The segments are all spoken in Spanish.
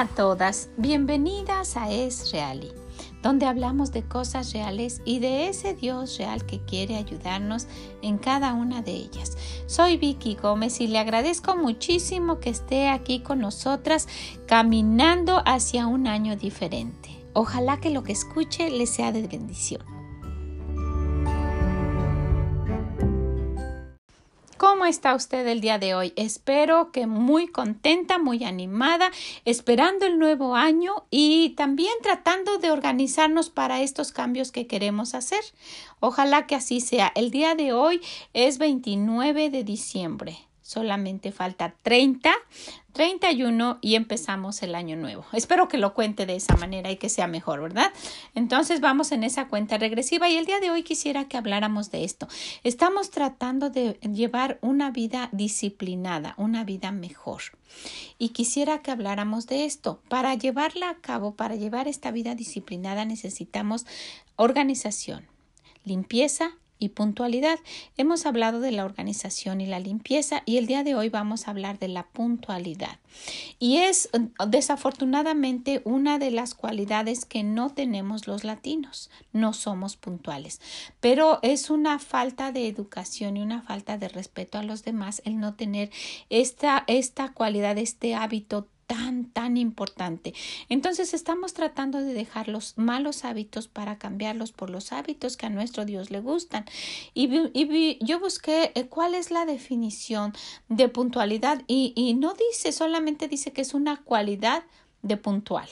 A todas, bienvenidas a Es Reali, donde hablamos de cosas reales y de ese Dios real que quiere ayudarnos en cada una de ellas. Soy Vicky Gómez y le agradezco muchísimo que esté aquí con nosotras caminando hacia un año diferente. Ojalá que lo que escuche le sea de bendición. ¿Cómo está usted el día de hoy? Espero que muy contenta, muy animada, esperando el nuevo año y también tratando de organizarnos para estos cambios que queremos hacer. Ojalá que así sea. El día de hoy es 29 de diciembre. Solamente falta 30 31 y empezamos el año nuevo. Espero que lo cuente de esa manera y que sea mejor, ¿verdad? Entonces vamos en esa cuenta regresiva y el día de hoy quisiera que habláramos de esto. Estamos tratando de llevar una vida disciplinada, una vida mejor. Y quisiera que habláramos de esto. Para llevarla a cabo, para llevar esta vida disciplinada necesitamos organización, limpieza y puntualidad. Hemos hablado de la organización y la limpieza y el día de hoy vamos a hablar de la puntualidad. Y es desafortunadamente una de las cualidades que no tenemos los latinos. No somos puntuales. Pero es una falta de educación y una falta de respeto a los demás el no tener esta, esta cualidad, este hábito tan, tan importante. Entonces estamos tratando de dejar los malos hábitos para cambiarlos por los hábitos que a nuestro Dios le gustan. Y, yo busqué eh, cuál es la definición de puntualidad y, y no dice, solamente dice que es una cualidad de puntual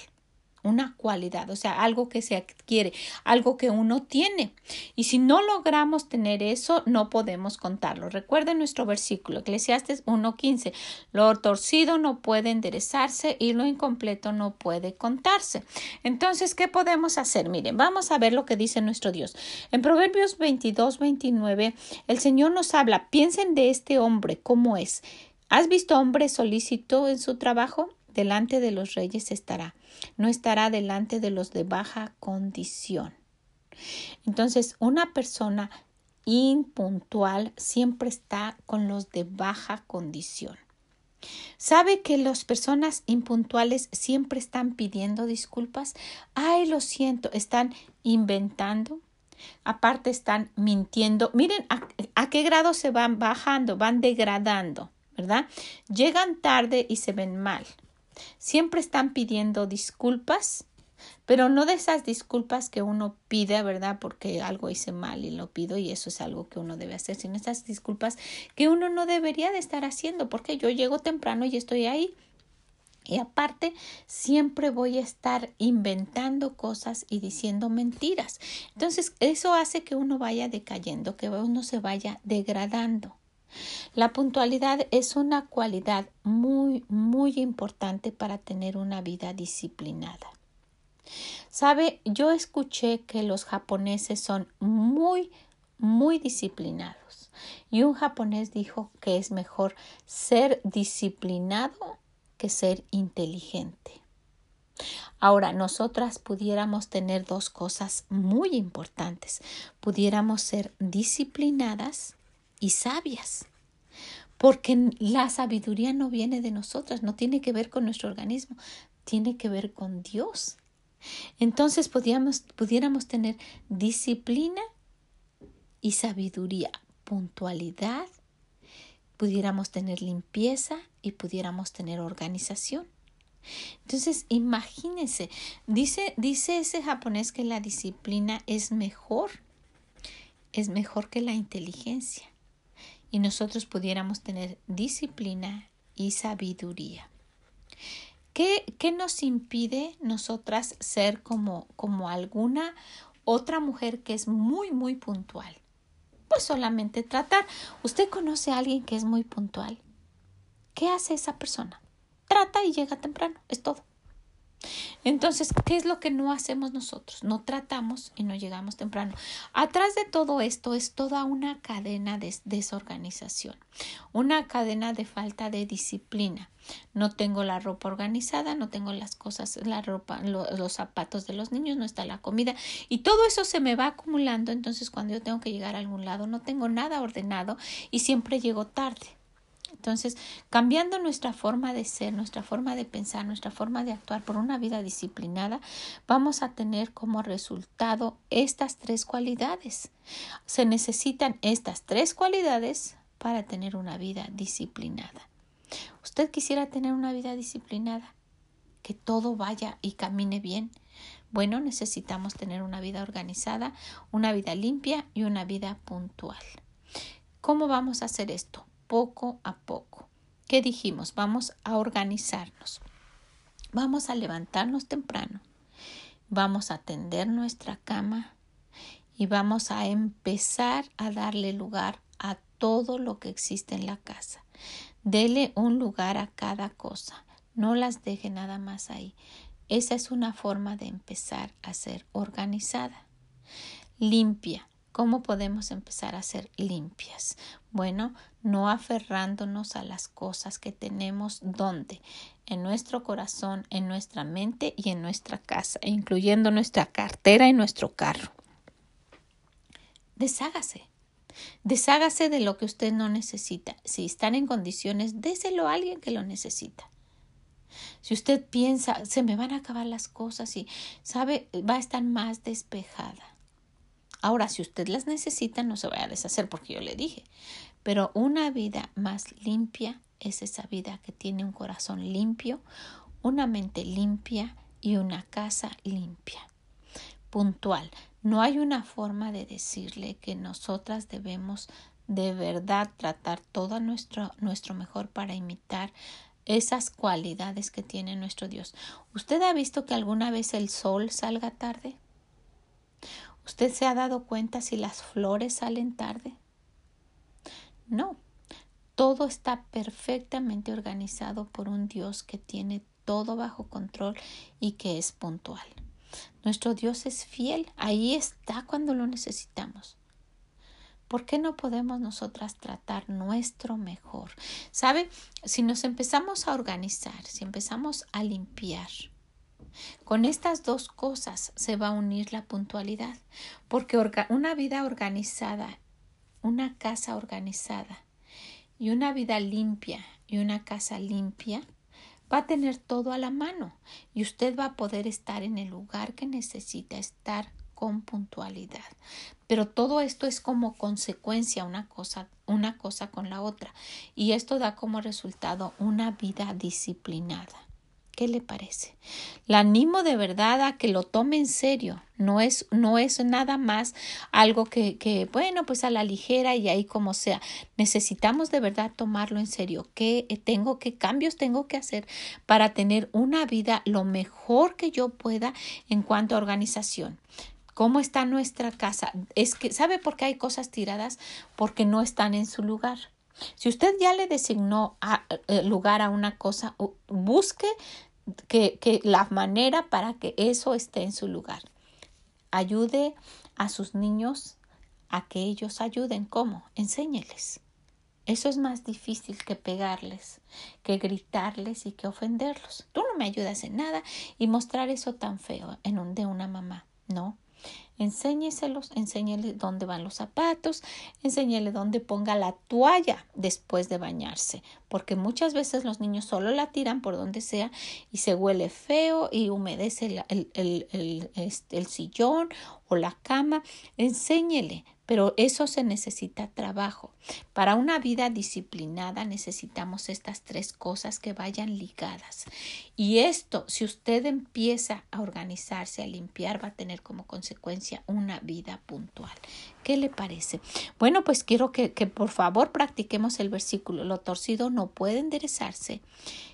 una cualidad, o sea, algo que se adquiere, algo que uno tiene. Y si no logramos tener eso, no podemos contarlo. Recuerden nuestro versículo, Eclesiastes 1.15, lo torcido no puede enderezarse y lo incompleto no puede contarse. Entonces, ¿qué podemos hacer? Miren, vamos a ver lo que dice nuestro Dios. En Proverbios 22.29, el Señor nos habla, piensen de este hombre, ¿cómo es? ¿Has visto hombre solícito en su trabajo? Delante de los reyes estará, no estará delante de los de baja condición. Entonces, una persona impuntual siempre está con los de baja condición. ¿Sabe que las personas impuntuales siempre están pidiendo disculpas? Ay, lo siento, están inventando. Aparte están mintiendo. Miren a, a qué grado se van bajando, van degradando, ¿verdad? Llegan tarde y se ven mal. Siempre están pidiendo disculpas, pero no de esas disculpas que uno pide, ¿verdad? Porque algo hice mal y lo pido y eso es algo que uno debe hacer, sino esas disculpas que uno no debería de estar haciendo, porque yo llego temprano y estoy ahí. Y aparte, siempre voy a estar inventando cosas y diciendo mentiras. Entonces, eso hace que uno vaya decayendo, que uno se vaya degradando. La puntualidad es una cualidad muy, muy importante para tener una vida disciplinada. Sabe, yo escuché que los japoneses son muy, muy disciplinados. Y un japonés dijo que es mejor ser disciplinado que ser inteligente. Ahora, nosotras pudiéramos tener dos cosas muy importantes. Pudiéramos ser disciplinadas y sabias. Porque la sabiduría no viene de nosotras, no tiene que ver con nuestro organismo, tiene que ver con Dios. Entonces pudiéramos tener disciplina y sabiduría, puntualidad, pudiéramos tener limpieza y pudiéramos tener organización. Entonces, imagínense, dice, dice ese japonés que la disciplina es mejor, es mejor que la inteligencia y nosotros pudiéramos tener disciplina y sabiduría. ¿Qué, qué nos impide nosotras ser como, como alguna otra mujer que es muy, muy puntual? Pues solamente tratar. ¿Usted conoce a alguien que es muy puntual? ¿Qué hace esa persona? Trata y llega temprano, es todo. Entonces, ¿qué es lo que no hacemos nosotros? No tratamos y no llegamos temprano. Atrás de todo esto es toda una cadena de desorganización, una cadena de falta de disciplina. No tengo la ropa organizada, no tengo las cosas, la ropa, los zapatos de los niños, no está la comida y todo eso se me va acumulando. Entonces, cuando yo tengo que llegar a algún lado, no tengo nada ordenado y siempre llego tarde. Entonces, cambiando nuestra forma de ser, nuestra forma de pensar, nuestra forma de actuar por una vida disciplinada, vamos a tener como resultado estas tres cualidades. Se necesitan estas tres cualidades para tener una vida disciplinada. ¿Usted quisiera tener una vida disciplinada? Que todo vaya y camine bien. Bueno, necesitamos tener una vida organizada, una vida limpia y una vida puntual. ¿Cómo vamos a hacer esto? Poco a poco. ¿Qué dijimos? Vamos a organizarnos. Vamos a levantarnos temprano. Vamos a tender nuestra cama y vamos a empezar a darle lugar a todo lo que existe en la casa. Dele un lugar a cada cosa. No las deje nada más ahí. Esa es una forma de empezar a ser organizada. Limpia. ¿Cómo podemos empezar a ser limpias? Bueno, no aferrándonos a las cosas que tenemos donde en nuestro corazón, en nuestra mente y en nuestra casa, incluyendo nuestra cartera y nuestro carro. Deshágase. Deshágase de lo que usted no necesita. Si están en condiciones, déselo a alguien que lo necesita. Si usted piensa, se me van a acabar las cosas y, sabe, va a estar más despejada. Ahora, si usted las necesita, no se vaya a deshacer porque yo le dije. Pero una vida más limpia es esa vida que tiene un corazón limpio, una mente limpia y una casa limpia. Puntual. No hay una forma de decirle que nosotras debemos de verdad tratar todo nuestro, nuestro mejor para imitar esas cualidades que tiene nuestro Dios. ¿Usted ha visto que alguna vez el sol salga tarde? ¿Usted se ha dado cuenta si las flores salen tarde? No, todo está perfectamente organizado por un Dios que tiene todo bajo control y que es puntual. Nuestro Dios es fiel, ahí está cuando lo necesitamos. ¿Por qué no podemos nosotras tratar nuestro mejor? ¿Sabe? Si nos empezamos a organizar, si empezamos a limpiar, con estas dos cosas se va a unir la puntualidad, porque una vida organizada, una casa organizada y una vida limpia y una casa limpia va a tener todo a la mano y usted va a poder estar en el lugar que necesita estar con puntualidad. Pero todo esto es como consecuencia una cosa, una cosa con la otra. Y esto da como resultado una vida disciplinada. ¿Qué le parece? La animo de verdad a que lo tome en serio. No es, no es nada más algo que, bueno, pues a la ligera y ahí como sea. Necesitamos de verdad tomarlo en serio. ¿Qué tengo, qué cambios tengo que hacer para tener una vida lo mejor que yo pueda en cuanto a organización? ¿Cómo está nuestra casa? Es que, ¿sabe por qué hay cosas tiradas? Porque no están en su lugar. Si usted ya le designó a, eh, lugar a una cosa, busque que, que la manera para que eso esté en su lugar. Ayude a sus niños a que ellos ayuden. ¿Cómo? Enséñeles. Eso es más difícil que pegarles, que gritarles y que ofenderlos. Tú no me ayudas en nada y mostrar eso tan feo en un de una mamá. No, Enséñeselos, enséñele dónde van los zapatos, enséñele dónde ponga la toalla después de bañarse, porque muchas veces los niños solo la tiran por donde sea y se huele feo y humedece el, el, el, este, el sillón o la cama. Enséñele pero eso se necesita trabajo. Para una vida disciplinada necesitamos estas tres cosas que vayan ligadas. Y esto, si usted empieza a organizarse, a limpiar, va a tener como consecuencia una vida puntual. ¿Qué le parece? Bueno, pues quiero que, que por favor practiquemos el versículo. Lo torcido no puede enderezarse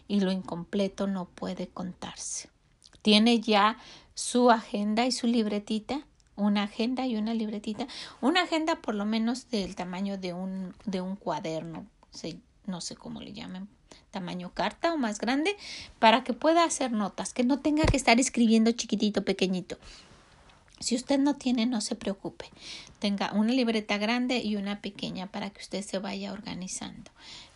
y lo incompleto no puede contarse. ¿Tiene ya su agenda y su libretita? Una agenda y una libretita, una agenda por lo menos del tamaño de un, de un cuaderno, no sé cómo le llaman, tamaño carta o más grande, para que pueda hacer notas, que no tenga que estar escribiendo chiquitito, pequeñito. Si usted no tiene, no se preocupe. Tenga una libreta grande y una pequeña para que usted se vaya organizando.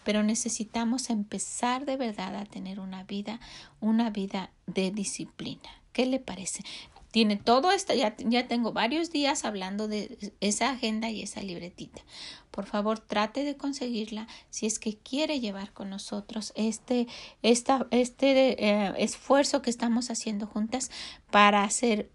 Pero necesitamos empezar de verdad a tener una vida, una vida de disciplina. ¿Qué le parece? Tiene todo esto, ya, ya tengo varios días hablando de esa agenda y esa libretita. Por favor, trate de conseguirla si es que quiere llevar con nosotros este, esta, este eh, esfuerzo que estamos haciendo juntas para hacer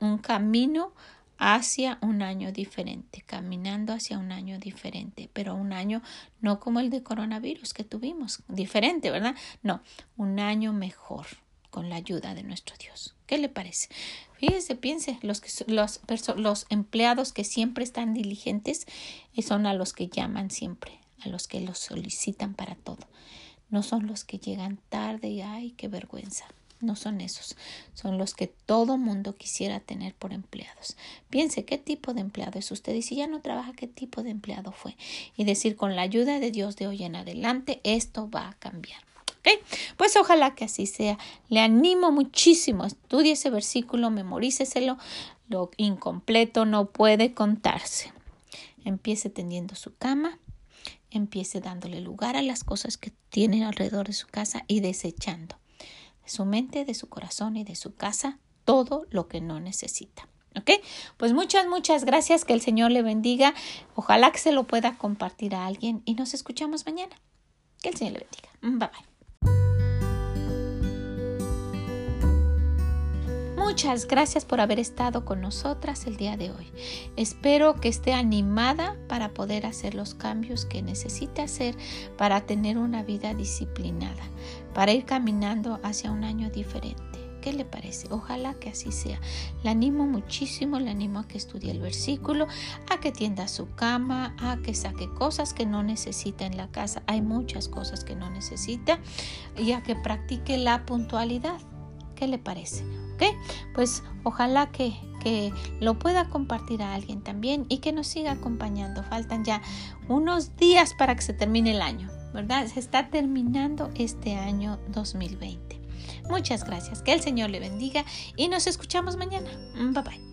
un camino hacia un año diferente, caminando hacia un año diferente, pero un año no como el de coronavirus que tuvimos, diferente, ¿verdad? No, un año mejor con la ayuda de nuestro Dios. ¿Qué le parece? Fíjese, piense, los, los, los empleados que siempre están diligentes eh, son a los que llaman siempre, a los que los solicitan para todo. No son los que llegan tarde y ay, qué vergüenza. No son esos, son los que todo mundo quisiera tener por empleados. Piense qué tipo de empleado es usted y si ya no trabaja, qué tipo de empleado fue. Y decir, con la ayuda de Dios de hoy en adelante, esto va a cambiar. Pues ojalá que así sea. Le animo muchísimo. Estudie ese versículo, memoríceselo. Lo incompleto no puede contarse. Empiece tendiendo su cama. Empiece dándole lugar a las cosas que tiene alrededor de su casa y desechando de su mente, de su corazón y de su casa todo lo que no necesita. ¿Ok? Pues muchas, muchas gracias. Que el Señor le bendiga. Ojalá que se lo pueda compartir a alguien y nos escuchamos mañana. Que el Señor le bendiga. Bye bye. Muchas gracias por haber estado con nosotras el día de hoy. Espero que esté animada para poder hacer los cambios que necesita hacer para tener una vida disciplinada, para ir caminando hacia un año diferente. ¿Qué le parece? Ojalá que así sea. Le animo muchísimo, le animo a que estudie el versículo, a que tienda su cama, a que saque cosas que no necesita en la casa. Hay muchas cosas que no necesita y a que practique la puntualidad. ¿Qué le parece? Pues ojalá que, que lo pueda compartir a alguien también y que nos siga acompañando. Faltan ya unos días para que se termine el año, ¿verdad? Se está terminando este año 2020. Muchas gracias, que el Señor le bendiga y nos escuchamos mañana. Bye bye.